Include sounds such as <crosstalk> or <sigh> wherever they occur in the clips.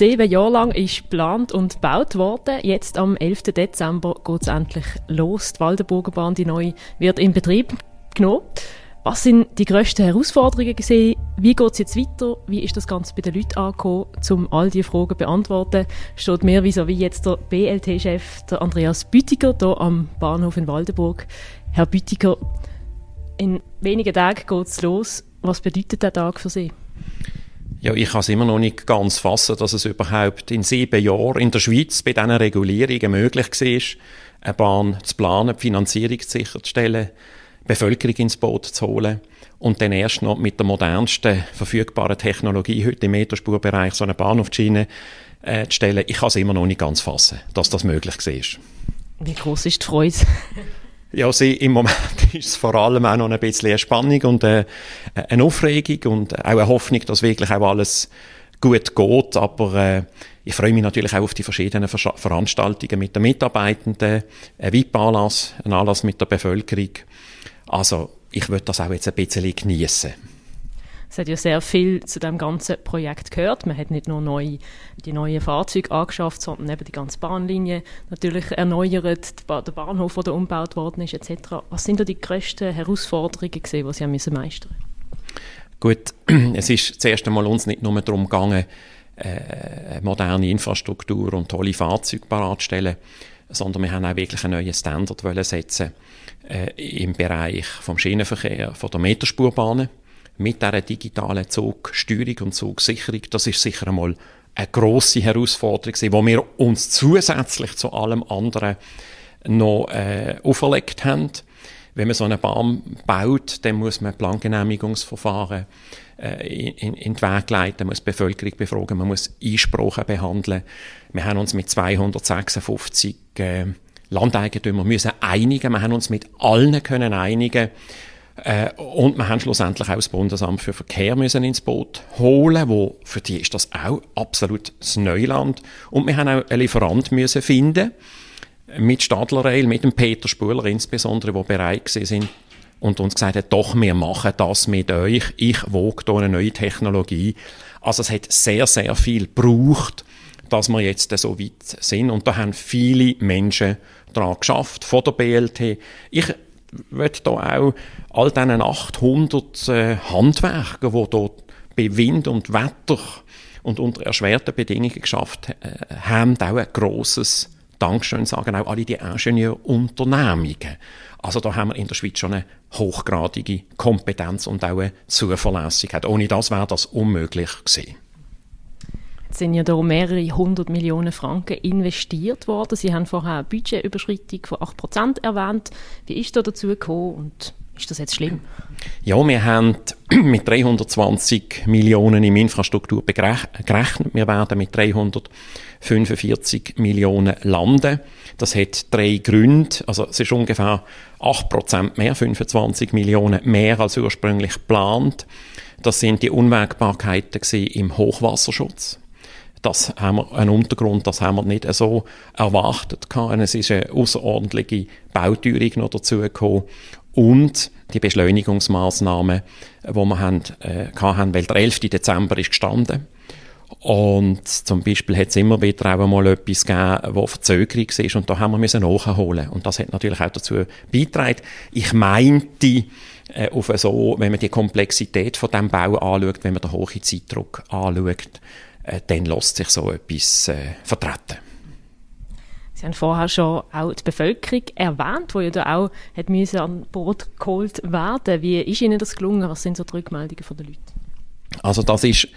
Sieben Jahre lang ist geplant und gebaut worden. Jetzt am 11. Dezember geht es endlich los. Die Waldenburger Bahn, die neue, wird in Betrieb genommen. Was sind die grössten Herausforderungen gesehen? Wie geht es jetzt weiter? Wie ist das Ganze bei den Leuten angekommen? Um all diese Fragen zu beantworten, steht mir wie wie jetzt der BLT-Chef, der Andreas Bütiger, hier am Bahnhof in Waldenburg. Herr Bütiger, in wenigen Tagen geht es los. Was bedeutet der Tag für Sie? Ja, ich kann es immer noch nicht ganz fassen, dass es überhaupt in sieben Jahren in der Schweiz bei diesen Regulierungen möglich war, eine Bahn zu planen, die Finanzierung sicherzustellen, die Bevölkerung ins Boot zu holen und dann erst noch mit der modernsten verfügbaren Technologie heute im Meterspurbereich so eine Bahn auf die Schiene äh, zu stellen. Ich kann es immer noch nicht ganz fassen, dass das möglich war. Wie groß ist die Freude? Ja, sie, im Moment <laughs> ist es vor allem auch noch ein bisschen eine Spannung und äh, eine Aufregung und auch eine Hoffnung, dass wirklich auch alles gut geht. Aber äh, ich freue mich natürlich auch auf die verschiedenen Ver Veranstaltungen mit den Mitarbeitenden, ein VIP-Anlass, ein Anlass mit der Bevölkerung. Also ich würde das auch jetzt ein bisschen genießen. Es hat ja sehr viel zu dem ganzen Projekt gehört. Man hat nicht nur neu, die neuen Fahrzeuge angeschafft, sondern eben die ganze Bahnlinie natürlich erneuert, der Bahnhof, der umgebaut worden ist, etc. Was sind da die grössten Herausforderungen gewesen, die Sie haben müssen meistern Gut, <clears throat> es ist zuerst einmal uns nicht nur darum gegangen, äh, moderne Infrastruktur und tolle Fahrzeuge bereitzustellen, sondern wir haben auch wirklich einen neuen Standard setzen äh, im Bereich vom Schienenverkehr, von der Meterspurbahnen mit dieser digitalen Zugsteuerung und Zugsicherung, das ist sicher einmal eine grosse Herausforderung die wir uns zusätzlich zu allem anderen noch äh, auferlegt haben. Wenn man so eine Bahn baut, dann muss man Plangenehmigungsverfahren äh, in, in die Wege leiten, man muss die Bevölkerung befragen, man muss Einsprachen behandeln. Wir haben uns mit 256 äh, Landeigentümern müssen einigen, wir haben uns mit allen können einigen äh, und wir haben schlussendlich auch das Bundesamt für Verkehr müssen ins Boot holen, wo für die ist das auch absolut das Neuland. Und wir haben auch einen Lieferant müssen finden mit Stadler Rail, mit dem Peter Spuler insbesondere, wo bereit sind und uns gesagt hat, doch, wir machen das mit euch. Ich wog hier eine neue Technologie. Also es hat sehr, sehr viel gebraucht, dass wir jetzt so weit sind. Und da haben viele Menschen daran geschafft, von der BLT. Ich möchte da auch all diesen 800 äh, Handwerker, die dort bei Wind und Wetter und unter erschwerten Bedingungen geschafft äh, haben, auch ein grosses Dankeschön sagen, auch alle die Ingenieurunternehmungen. Also da haben wir in der Schweiz schon eine hochgradige Kompetenz und auch eine Zuverlässigkeit. Ohne das wäre das unmöglich gewesen. Sind ja da mehrere hundert Millionen Franken investiert worden. Sie haben vorher eine Budgetüberschreitung von 8% erwähnt. Wie ist da dazu gekommen und ist das jetzt schlimm? Ja, wir haben <clears throat> mit 320 Millionen im Infrastruktur gerechnet. Wir werden mit 345 Millionen landen. Das hat drei Gründe. Also es ist ungefähr 8% mehr, 25 Millionen mehr als ursprünglich geplant. Das sind die Unwägbarkeiten im Hochwasserschutz. Das haben wir, einen Untergrund, das haben wir nicht so erwartet. Es ist eine außerordentliche Bauteuerung noch dazu gekommen und die Beschleunigungsmaßnahmen, die wir haben, äh, hatten, weil der 11. Dezember ist gestanden. Und zum Beispiel hat es immer wieder auch mal etwas gegeben, wo Verzögerung war und da haben wir müssen nachholen. Und das hat natürlich auch dazu beigetragen. Ich meinte, äh, auf so, wenn man die Komplexität von dem Bau anschaut, wenn man den hohen Zeitdruck anschaut, äh, dann lässt sich so etwas äh, vertreten. Sie haben vorher schon auch die Bevölkerung erwähnt, die ja da auch hat müssen an Bord geholt werden. Wie ist Ihnen das gelungen? Was sind so die Rückmeldungen der Leute? Also das ist,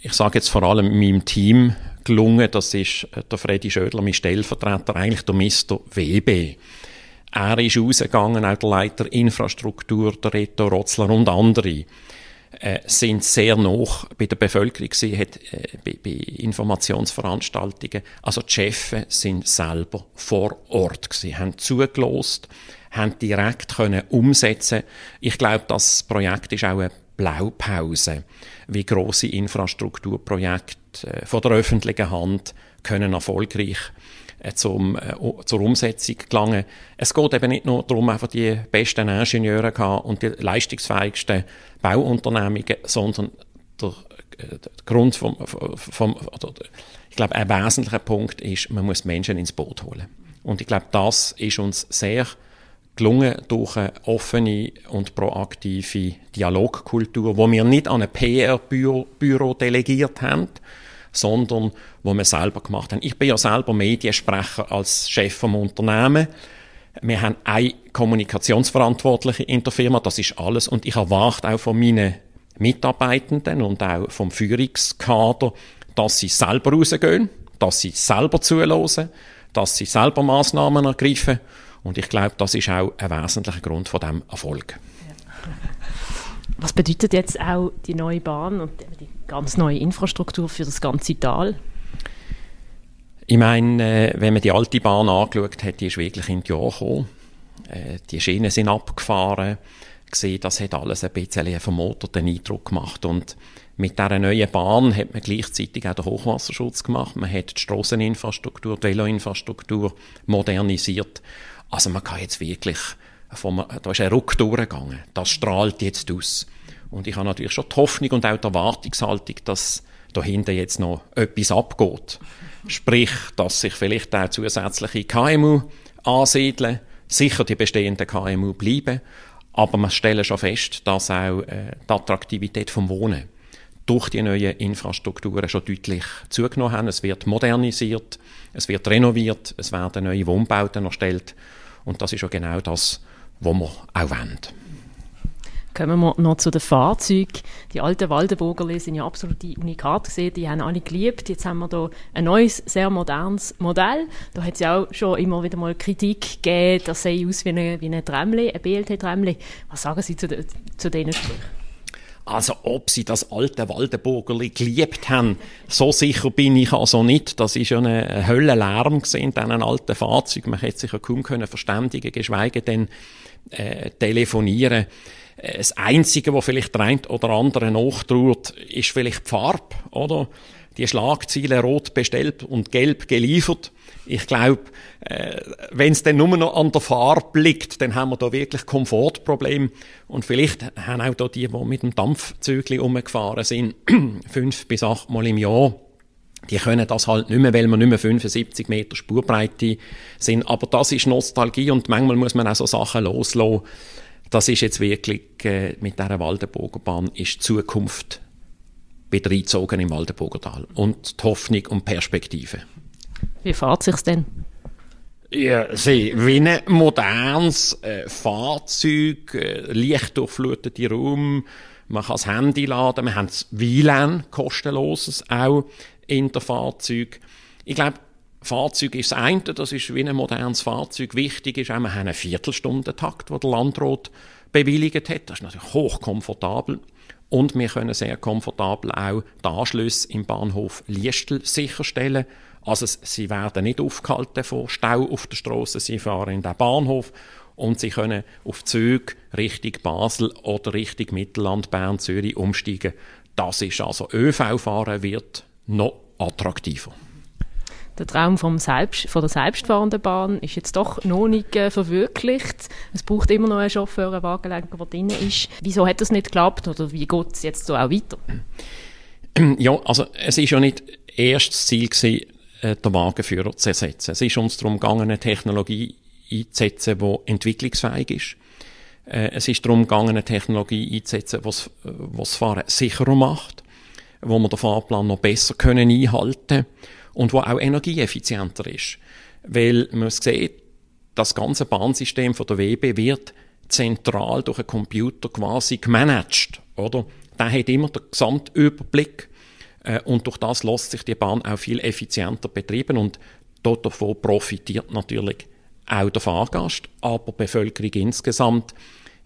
ich sage jetzt vor allem meinem Team gelungen. Das ist äh, der Freddy Schödler, mein Stellvertreter, eigentlich der Mr. WB. Er ist rausgegangen, auch der Leiter Infrastruktur, der Reto Rotzler und andere äh, sind sehr noch bei der Bevölkerung gewesen, hat, äh, bei, bei, Informationsveranstaltungen. Also die Chefs sind selber vor Ort gewesen, haben zugelost, haben direkt können umsetzen. Ich glaube, das Projekt ist auch eine Blaupause, wie große Infrastrukturprojekte äh, von der öffentlichen Hand können erfolgreich äh, zum, äh, zur Umsetzung gelangen. Es geht eben nicht nur darum, einfach die besten Ingenieure und die leistungsfähigsten Bauunternehmungen, sondern der der Grund vom, vom oder, ich glaube, ein wesentlicher Punkt ist, man muss Menschen ins Boot holen. Und ich glaube, das ist uns sehr gelungen durch eine offene und proaktive Dialogkultur, wo wir nicht an ein PR-Büro delegiert haben, sondern wo wir selber gemacht haben. Ich bin ja selber Mediensprecher als Chef vom Unternehmen. Wir haben eine Kommunikationsverantwortliche in der Firma, das ist alles. Und ich erwarte auch von meinen Mitarbeitenden und auch vom Führungskader, dass sie selber rausgehen, dass sie selber zuhören, dass sie selber Maßnahmen ergreifen und ich glaube, das ist auch ein wesentlicher Grund von dem Erfolg. Was bedeutet jetzt auch die neue Bahn und die ganz neue Infrastruktur für das ganze Tal? Ich meine, äh, wenn man die alte Bahn angeschaut hat, die ist wirklich in die Jahre gekommen. Äh, die Schienen sind abgefahren. Gesehen, das hat alles ein bisschen einen vermoterten Eindruck gemacht. Und mit dieser neuen Bahn hat man gleichzeitig auch den Hochwasserschutz gemacht. Man hat die Strasseninfrastruktur, die Veloinfrastruktur modernisiert. Also man kann jetzt wirklich, vom, da ist ein Ruck durchgegangen. Das strahlt jetzt aus. Und ich habe natürlich schon die Hoffnung und auch die Erwartungshaltung, dass da hinten jetzt noch etwas abgeht. Sprich, dass sich vielleicht auch zusätzliche KMU ansiedeln, sicher die bestehenden KMU bleiben, aber wir stellen schon fest, dass auch äh, die Attraktivität vom Wohnen durch die neuen Infrastrukturen schon deutlich zugenommen haben. Es wird modernisiert, es wird renoviert, es werden neue Wohnbauten erstellt und das ist ja genau das, was wir auch wollen. Kommen wir noch zu den Fahrzeugen. Die alten Waldenburgerli sind ja absolute Unikate gesehen, die haben alle geliebt. Jetzt haben wir hier ein neues, sehr modernes Modell. Da hat es ja auch schon immer wieder mal Kritik gegeben, das sehe aus wie ein, wie ein BLT-Trämli. Was sagen Sie zu, de, zu diesen Sprüchen? Also, ob sie das alte Waldenburgerli geliebt haben, so sicher bin ich also nicht. Das ist ja ein Höllenlärm gesehen, diesen alten Fahrzeug. Man hätte sich ja kaum können verständigen, geschweige denn äh, telefonieren. Äh, das Einzige, was vielleicht der eine oder andere nachtrauert, ist vielleicht die Farbe, oder? Die Schlagziele rot bestellt und gelb geliefert. Ich glaube, äh, wenn es dann nur noch an der Farbe liegt, dann haben wir da wirklich Komfortproblem. Und vielleicht haben auch da die, die mit dem Dampfzügli umgefahren sind, <clears throat> fünf bis acht Mal im Jahr, die können das halt nicht mehr, weil wir nicht mehr 75 Meter Spurbreite sind. Aber das ist Nostalgie und manchmal muss man auch so Sachen loslassen. Das ist jetzt wirklich, äh, mit dieser Waldenburgerbahn ist Zukunft wieder eingezogen im Waldenburgertal. Und die Hoffnung und Perspektive. Wie fährt sich's denn? Ja, sie, wie ein modernes äh, Fahrzeug, äh, leicht durchflutete Raum, man kann das Handy laden, wir haben das WLAN, kostenloses, auch in der Fahrzeug. Ich glaube, Fahrzeug ist das eine, das ist wie ein modernes Fahrzeug. Wichtig ist auch, wir haben einen Viertelstundentakt, den der Landrat bewilligt hat. Das ist natürlich hochkomfortabel. Und wir können sehr komfortabel auch die Anschlüsse im Bahnhof Liestel sicherstellen. Also sie werden nicht aufgehalten von Stau auf der Straße, sie fahren in den Bahnhof und sie können auf Züge Richtung Basel oder Richtung Mittelland, Bern, Zürich umsteigen. Das ist also ÖV-Fahren wird noch attraktiver. Der Traum vom Selbst, von der selbstfahrenden Bahn ist jetzt doch noch nicht äh, verwirklicht. Es braucht immer noch einen Chauffeur, einen Wagenlenker, der drin ist. Wieso hat das nicht geklappt oder wie geht es jetzt so auch weiter? <clears throat> Ja, also es ist ja nicht erstes Ziel gewesen, äh, den Wagenführer zu ersetzen. Es ist uns darum gegangen, eine Technologie einzusetzen, die entwicklungsfähig ist. Äh, es ist darum gegangen, eine Technologie einzusetzen, die das Fahren sicherer macht, wo wir den Fahrplan noch besser können einhalten und wo auch energieeffizienter ist. Weil man sieht, das ganze Bahnsystem von der WB wird zentral durch einen Computer quasi gemanagt, oder? Der hat immer den Gesamtüberblick äh, und durch das lässt sich die Bahn auch viel effizienter betreiben und davon profitiert natürlich auch der Fahrgast, aber die Bevölkerung insgesamt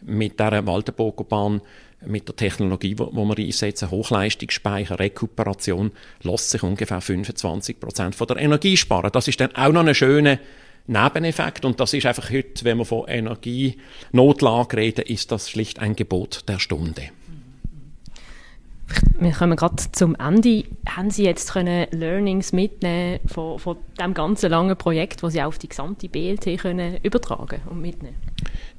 mit der Waldenburger Bahn, mit der Technologie, die wir einsetzen, Hochleistungsspeicher, Rekuperation, lässt sich ungefähr 25 Prozent der Energie sparen. Das ist dann auch noch ein schöner Nebeneffekt und das ist einfach heute, wenn wir von Energienotlage reden, ist das schlicht ein Gebot der Stunde. Wir kommen gerade zum Ende. Haben Sie jetzt können Learnings mitnehmen von, von dem ganzen langen Projekt, das Sie auf die gesamte BLT können übertragen und mitnehmen?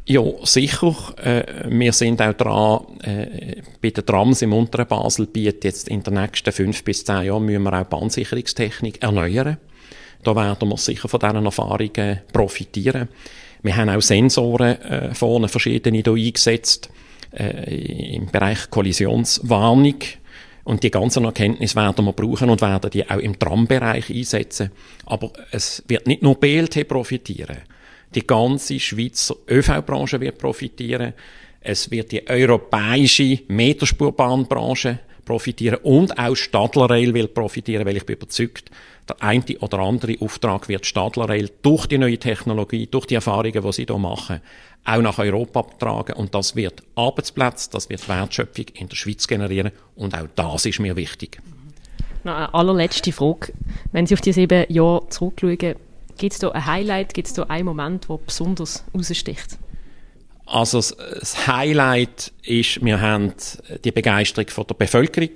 Ja, sicher. Äh, wir sind auch dran, äh, bei den Trams im unteren Baselbiet jetzt in den nächsten fünf bis zehn Jahren müssen wir auch Bahnsicherungstechnik erneuern. Da werden wir sicher von diesen Erfahrungen profitieren. Wir haben auch Sensoren äh, vorne verschiedene hier eingesetzt äh, im Bereich Kollisionswarnung. Und die ganzen Erkenntnisse werden wir brauchen und werden die auch im Trambereich einsetzen. Aber es wird nicht nur BLT profitieren. Die ganze Schweizer ÖV-Branche wird profitieren. Es wird die europäische Meterspurbahnbranche profitieren und auch Stadler Rail will profitieren, weil ich bin überzeugt, der eine oder andere Auftrag wird Stadler Rail durch die neue Technologie, durch die Erfahrungen, die sie hier machen, auch nach Europa tragen und das wird Arbeitsplätze, das wird Wertschöpfung in der Schweiz generieren und auch das ist mir wichtig. Noch eine allerletzte Frage. Wenn Sie auf die sieben Jahre zurückschauen, gibt es da ein Highlight, gibt es da einen Moment, der besonders heraussticht? Also das Highlight ist, wir haben die Begeisterung von der Bevölkerung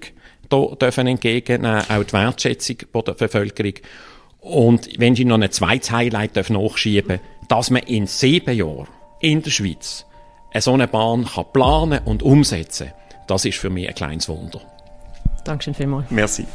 hier dürfen entgegennehmen, auch die Wertschätzung von der Bevölkerung. Und wenn ich noch ein zweites Highlight nachschieben dass man in sieben Jahren in der Schweiz so eine Bahn kann planen und umsetzen das ist für mich ein kleines Wunder. Dankeschön vielmals. Merci.